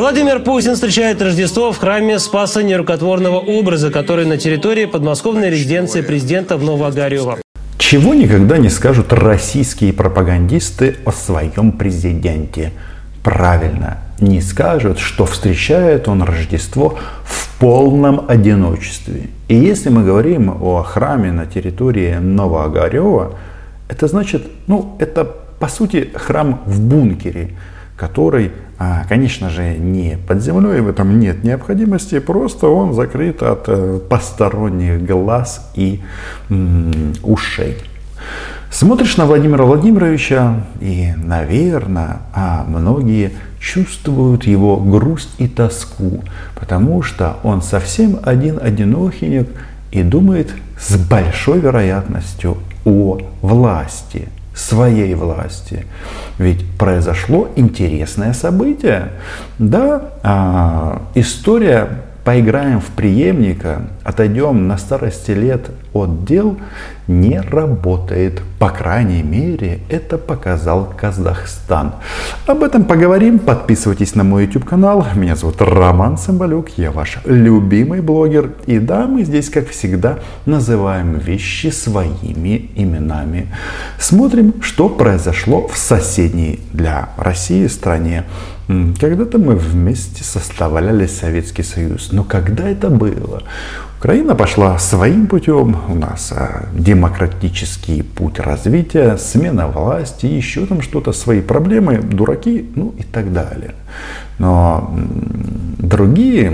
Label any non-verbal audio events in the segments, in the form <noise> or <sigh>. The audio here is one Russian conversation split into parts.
Владимир Путин встречает Рождество в храме Спаса Нерукотворного образа, который на территории подмосковной резиденции президента в Новоогарево. Чего никогда не скажут российские пропагандисты о своем президенте? Правильно, не скажут, что встречает он Рождество в полном одиночестве. И если мы говорим о храме на территории Новоогарева, это значит, ну, это по сути храм в бункере, который, а, конечно же, не под землей, в этом нет необходимости, просто он закрыт от э, посторонних глаз и ушей. Смотришь на Владимира Владимировича, и, наверное, а многие чувствуют его грусть и тоску, потому что он совсем один одинохинек и думает с большой вероятностью о власти, своей власти. Ведь произошло интересное событие. Да, а, история поиграем в преемника, отойдем на старости лет от дел, не работает. По крайней мере, это показал Казахстан. Об этом поговорим. Подписывайтесь на мой YouTube канал. Меня зовут Роман Самбалюк. Я ваш любимый блогер. И да, мы здесь, как всегда, называем вещи своими именами. Смотрим, что произошло в соседней для России стране. Когда-то мы вместе составляли Советский Союз. Но когда это было? Украина пошла своим путем, у нас а, демократический путь развития, смена власти, еще там что-то, свои проблемы, дураки, ну и так далее. Но другие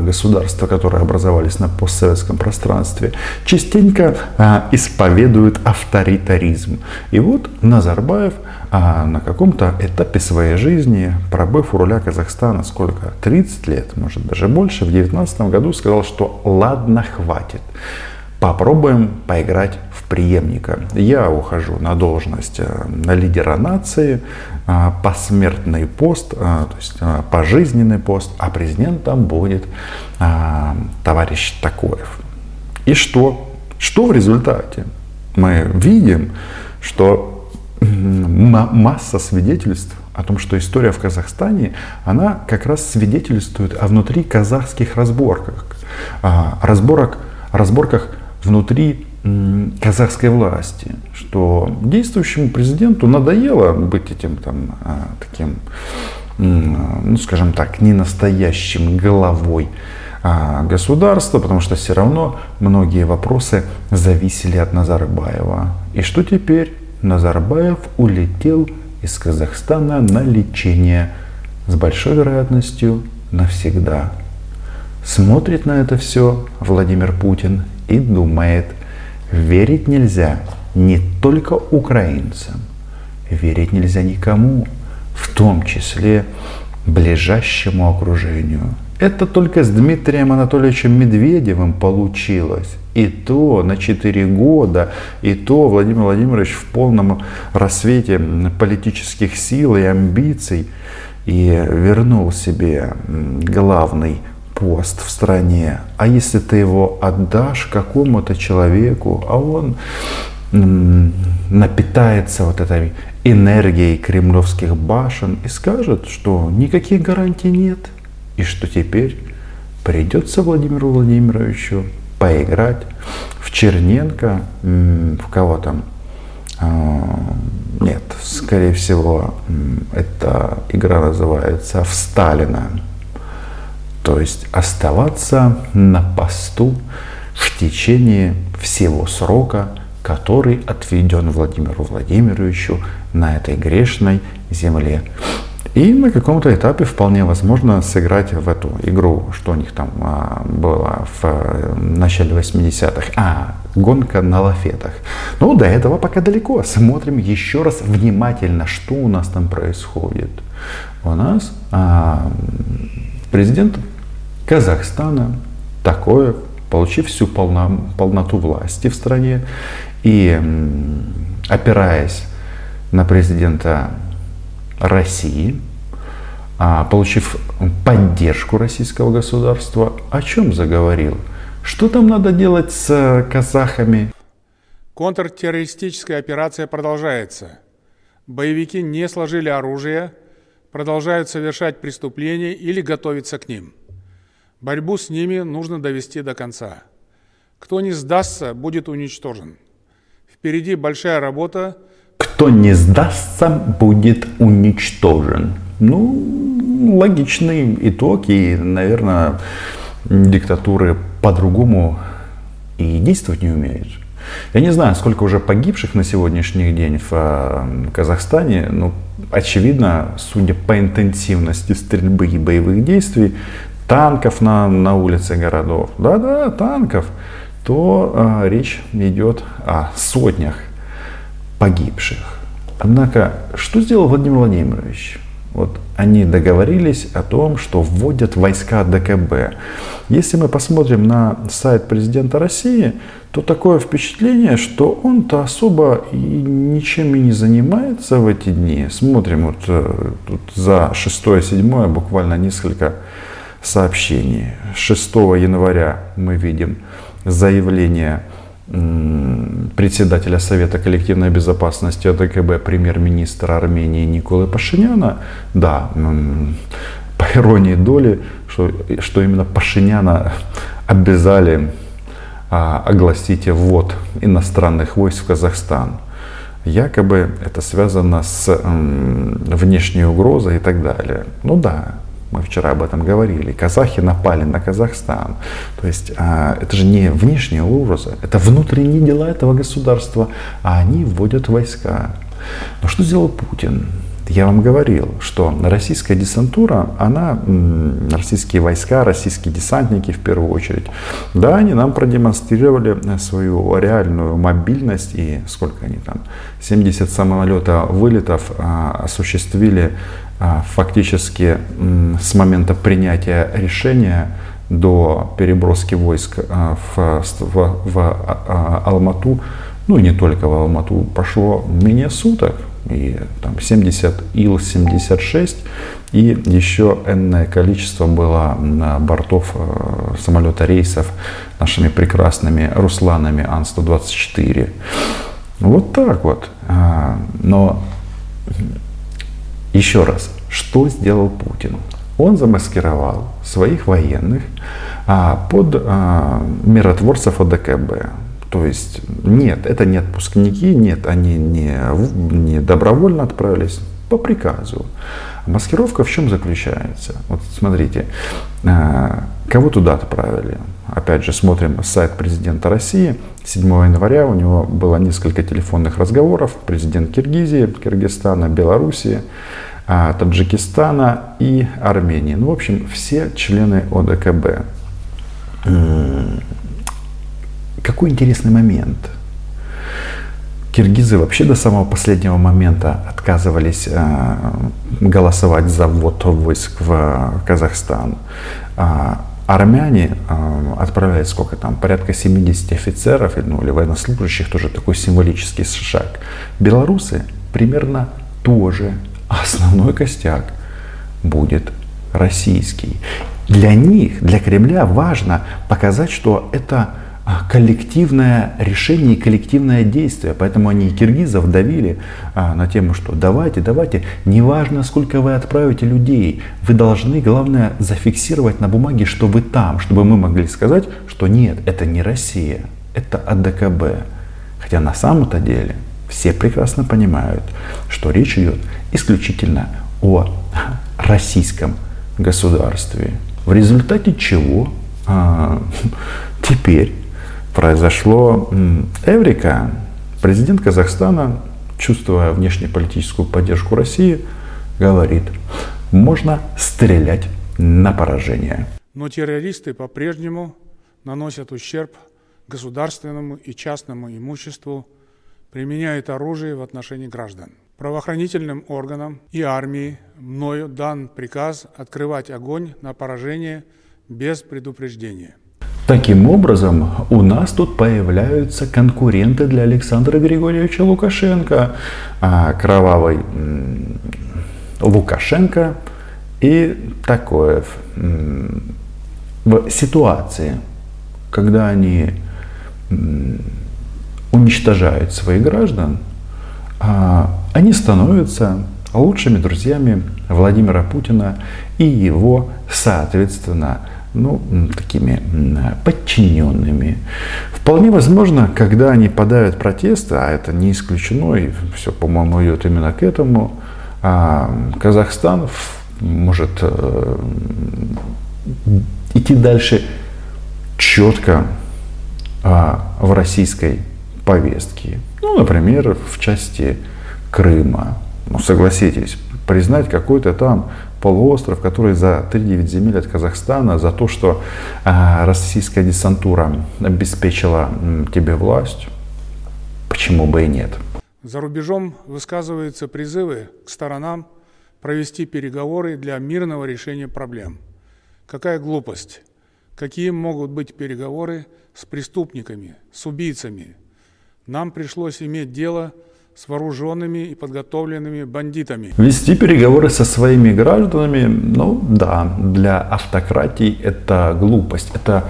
государства, которые образовались на постсоветском пространстве, частенько а, исповедуют авторитаризм. И вот Назарбаев а, на каком-то этапе своей жизни, пробыв у руля Казахстана сколько? 30 лет, может даже больше, в 19 году сказал, что ладно, хватит. Попробуем поиграть в преемника. Я ухожу на должность на лидера нации, а, посмертный пост, а, то есть пожизненный пост, а президентом будет товарищ Такоев. И что? Что в результате? Мы видим, что масса свидетельств о том, что история в Казахстане, она как раз свидетельствует о внутри казахских разборках, разборок, разборках внутри казахской власти, что действующему президенту надоело быть этим там а, таким, ну скажем так, не настоящим главой а, государства, потому что все равно многие вопросы зависели от Назарбаева. И что теперь? Назарбаев улетел из Казахстана на лечение с большой вероятностью навсегда. Смотрит на это все Владимир Путин и думает – Верить нельзя не только украинцам, верить нельзя никому, в том числе ближайшему окружению. Это только с Дмитрием Анатольевичем Медведевым получилось. И то на 4 года, и то Владимир Владимирович в полном рассвете политических сил и амбиций и вернул себе главный пост в стране, а если ты его отдашь какому-то человеку, а он напитается вот этой энергией кремлевских башен и скажет, что никаких гарантий нет, и что теперь придется Владимиру Владимировичу поиграть в Черненко, в кого там, а, нет, скорее всего, эта игра называется в Сталина. То есть оставаться на посту в течение всего срока, который отведен Владимиру Владимировичу на этой грешной земле. И на каком-то этапе вполне возможно сыграть в эту игру, что у них там а, было в э, начале 80-х. А, гонка на лафетах. Ну, до этого пока далеко. Смотрим еще раз внимательно, что у нас там происходит. У нас а, президент Казахстана, такое, получив всю полно, полноту власти в стране и опираясь на президента России, а, получив поддержку российского государства, о чем заговорил? Что там надо делать с казахами? Контртеррористическая операция продолжается. Боевики не сложили оружие, продолжают совершать преступления или готовиться к ним. Борьбу с ними нужно довести до конца. Кто не сдастся, будет уничтожен. Впереди большая работа. Кто не сдастся, будет уничтожен. Ну, логичный итог и, наверное, диктатуры по-другому и действовать не умеют. Я не знаю, сколько уже погибших на сегодняшний день в э, Казахстане, но очевидно, судя по интенсивности стрельбы и боевых действий, танков на, на улице городов, да-да, танков, то э, речь идет о сотнях погибших. Однако, что сделал Владимир Владимирович? Вот они договорились о том, что вводят войска ДКБ. Если мы посмотрим на сайт президента России, то такое впечатление, что он-то особо и ничем и не занимается в эти дни. Смотрим вот э, тут за 6-7 буквально несколько сообщений. 6 января мы видим заявление председателя Совета коллективной безопасности АДКБ, премьер-министра Армении Николы Пашиняна, да, по иронии доли, что, что именно Пашиняна обязали а, огласить ввод иностранных войск в Казахстан. Якобы это связано с м, внешней угрозой и так далее. Ну да, мы вчера об этом говорили. Казахи напали на Казахстан. То есть а, это же не внешняя угроза, это внутренние дела этого государства, а они вводят войска. Но что сделал Путин? Я вам говорил, что российская десантура, она, российские войска, российские десантники в первую очередь, да, они нам продемонстрировали свою реальную мобильность и сколько они там, 70 самолета вылетов а, осуществили фактически с момента принятия решения до переброски войск а, в, в, в а, Алмату, ну и не только в Алмату, прошло менее суток. И там 70 Ил-76 и еще энное количество было на бортов самолета рейсов нашими прекрасными Русланами Ан-124. Вот так вот. Но еще раз, что сделал Путин? Он замаскировал своих военных а, под а, миротворцев ОДКБ. То есть нет, это не отпускники, нет, они не, не добровольно отправились по приказу. Маскировка в чем заключается? Вот смотрите, а, кого туда отправили? Опять же, смотрим сайт президента России. 7 января у него было несколько телефонных разговоров. Президент Киргизии, Киргизстана, Белоруссии, а, Таджикистана и Армении. Ну, в общем, все члены ОДКБ. Какой интересный момент. Киргизы вообще до самого последнего момента отказывались э, голосовать за ввод войск в Казахстан. А армяне э, отправляют сколько там, порядка 70 офицеров ну, или военнослужащих, тоже такой символический шаг. Белорусы примерно тоже. основной костяк будет российский. Для них, для Кремля важно показать, что это коллективное решение и коллективное действие. Поэтому они и киргизов давили а, на тему, что давайте, давайте, неважно, сколько вы отправите людей, вы должны, главное, зафиксировать на бумаге, что вы там, чтобы мы могли сказать, что нет, это не Россия, это АДКБ. Хотя на самом-то деле все прекрасно понимают, что речь идет исключительно о российском государстве. В результате чего а, <laughs> теперь произошло Эврика. Президент Казахстана, чувствуя внешнеполитическую поддержку России, говорит, можно стрелять на поражение. Но террористы по-прежнему наносят ущерб государственному и частному имуществу, применяют оружие в отношении граждан. Правоохранительным органам и армии мною дан приказ открывать огонь на поражение без предупреждения. Таким образом, у нас тут появляются конкуренты для Александра Григорьевича Лукашенко. А, кровавый Лукашенко и Такоев. В ситуации, когда они уничтожают своих граждан, а, они становятся лучшими друзьями Владимира Путина и его, соответственно, ну, такими подчиненными. Вполне возможно, когда они подают протесты, а это не исключено, и все, по-моему, идет именно к этому, а Казахстан может э, идти дальше четко а, в российской повестке. Ну, например, в части Крыма. Ну, согласитесь, признать какой-то там полуостров, который за 3-9 земель от Казахстана, за то, что э, российская десантура обеспечила э, тебе власть, почему бы и нет. За рубежом высказываются призывы к сторонам провести переговоры для мирного решения проблем. Какая глупость! Какие могут быть переговоры с преступниками, с убийцами? Нам пришлось иметь дело с с вооруженными и подготовленными бандитами. Вести переговоры со своими гражданами, ну да, для автократий это глупость, это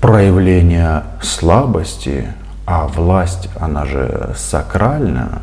проявление слабости, а власть, она же сакральна.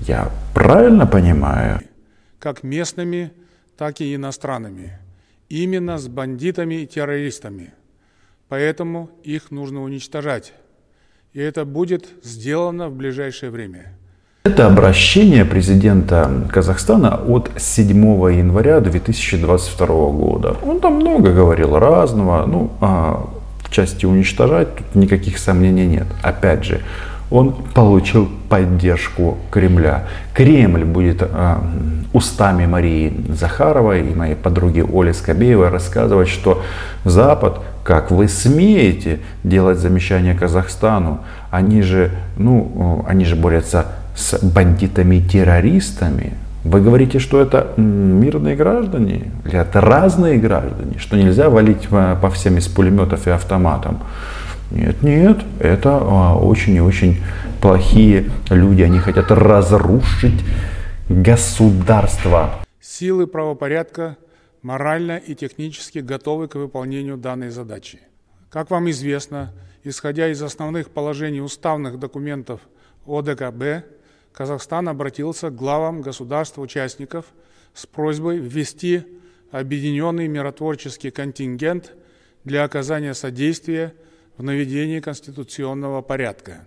Я правильно понимаю? Как местными, так и иностранными. Именно с бандитами и террористами. Поэтому их нужно уничтожать. И это будет сделано в ближайшее время. Это обращение президента Казахстана от 7 января 2022 года. Он там много говорил разного. Ну, а в части уничтожать тут никаких сомнений нет. Опять же, он получил поддержку Кремля. Кремль будет э, устами Марии Захаровой и моей подруги Оли Скобеевой рассказывать, что Запад, как вы смеете делать замечания Казахстану, они же, ну, они же борются с бандитами-террористами, вы говорите, что это мирные граждане, или это разные граждане, что нельзя валить по всем из пулеметов и автоматом. Нет, нет, это а, очень и очень плохие люди, они хотят разрушить государство. Силы правопорядка морально и технически готовы к выполнению данной задачи. Как вам известно, исходя из основных положений уставных документов ОДКБ, Казахстан обратился к главам государств-участников с просьбой ввести объединенный миротворческий контингент для оказания содействия в наведении конституционного порядка.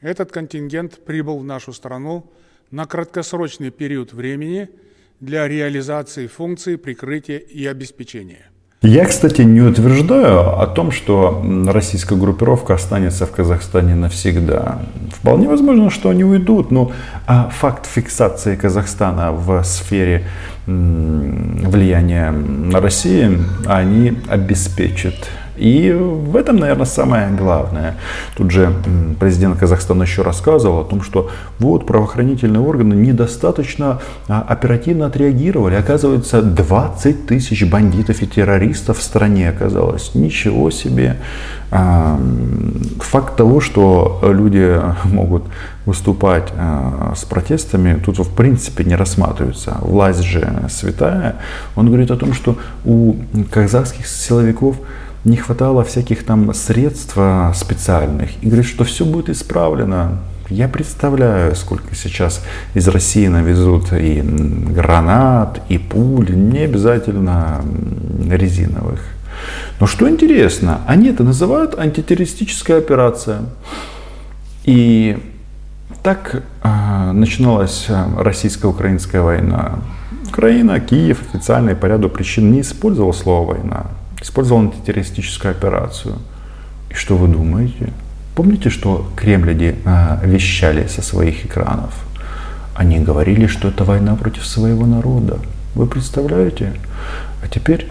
Этот контингент прибыл в нашу страну на краткосрочный период времени для реализации функций прикрытия и обеспечения. Я, кстати, не утверждаю о том, что российская группировка останется в Казахстане навсегда. Вполне возможно, что они уйдут, но а факт фиксации Казахстана в сфере влияния на Россию они обеспечат и в этом, наверное, самое главное. Тут же президент Казахстана еще рассказывал о том, что вот правоохранительные органы недостаточно а, оперативно отреагировали. Оказывается, 20 тысяч бандитов и террористов в стране оказалось. Ничего себе. А, факт того, что люди могут выступать а, с протестами, тут в принципе не рассматривается. Власть же святая. Он говорит о том, что у казахских силовиков не хватало всяких там средств а, специальных. И говорит, что все будет исправлено. Я представляю, сколько сейчас из России навезут и гранат, и пуль, не обязательно резиновых. Но что интересно, они это называют антитеррористическая операция. И так э, начиналась российско-украинская война. Украина, Киев официально по ряду причин не использовал слово война использовал антитеррористическую операцию. И что вы думаете? Помните, что кремляди а, вещали со своих экранов? Они говорили, что это война против своего народа. Вы представляете? А теперь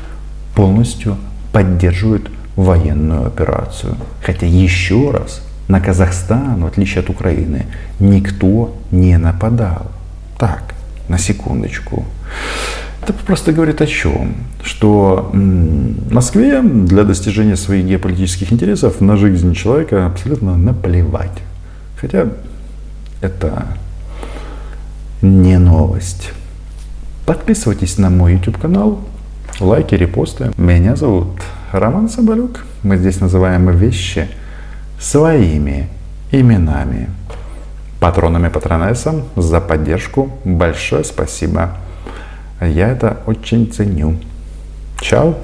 полностью поддерживают военную операцию. Хотя еще раз, на Казахстан, в отличие от Украины, никто не нападал. Так, на секундочку. Это просто говорит о чем? Что Москве для достижения своих геополитических интересов на жизнь человека абсолютно наплевать. Хотя это не новость. Подписывайтесь на мой YouTube канал, лайки, репосты. Меня зовут Роман Соболюк. Мы здесь называем вещи своими именами. Патронам и патронессам за поддержку. Большое спасибо. Я это очень ценю. Чао.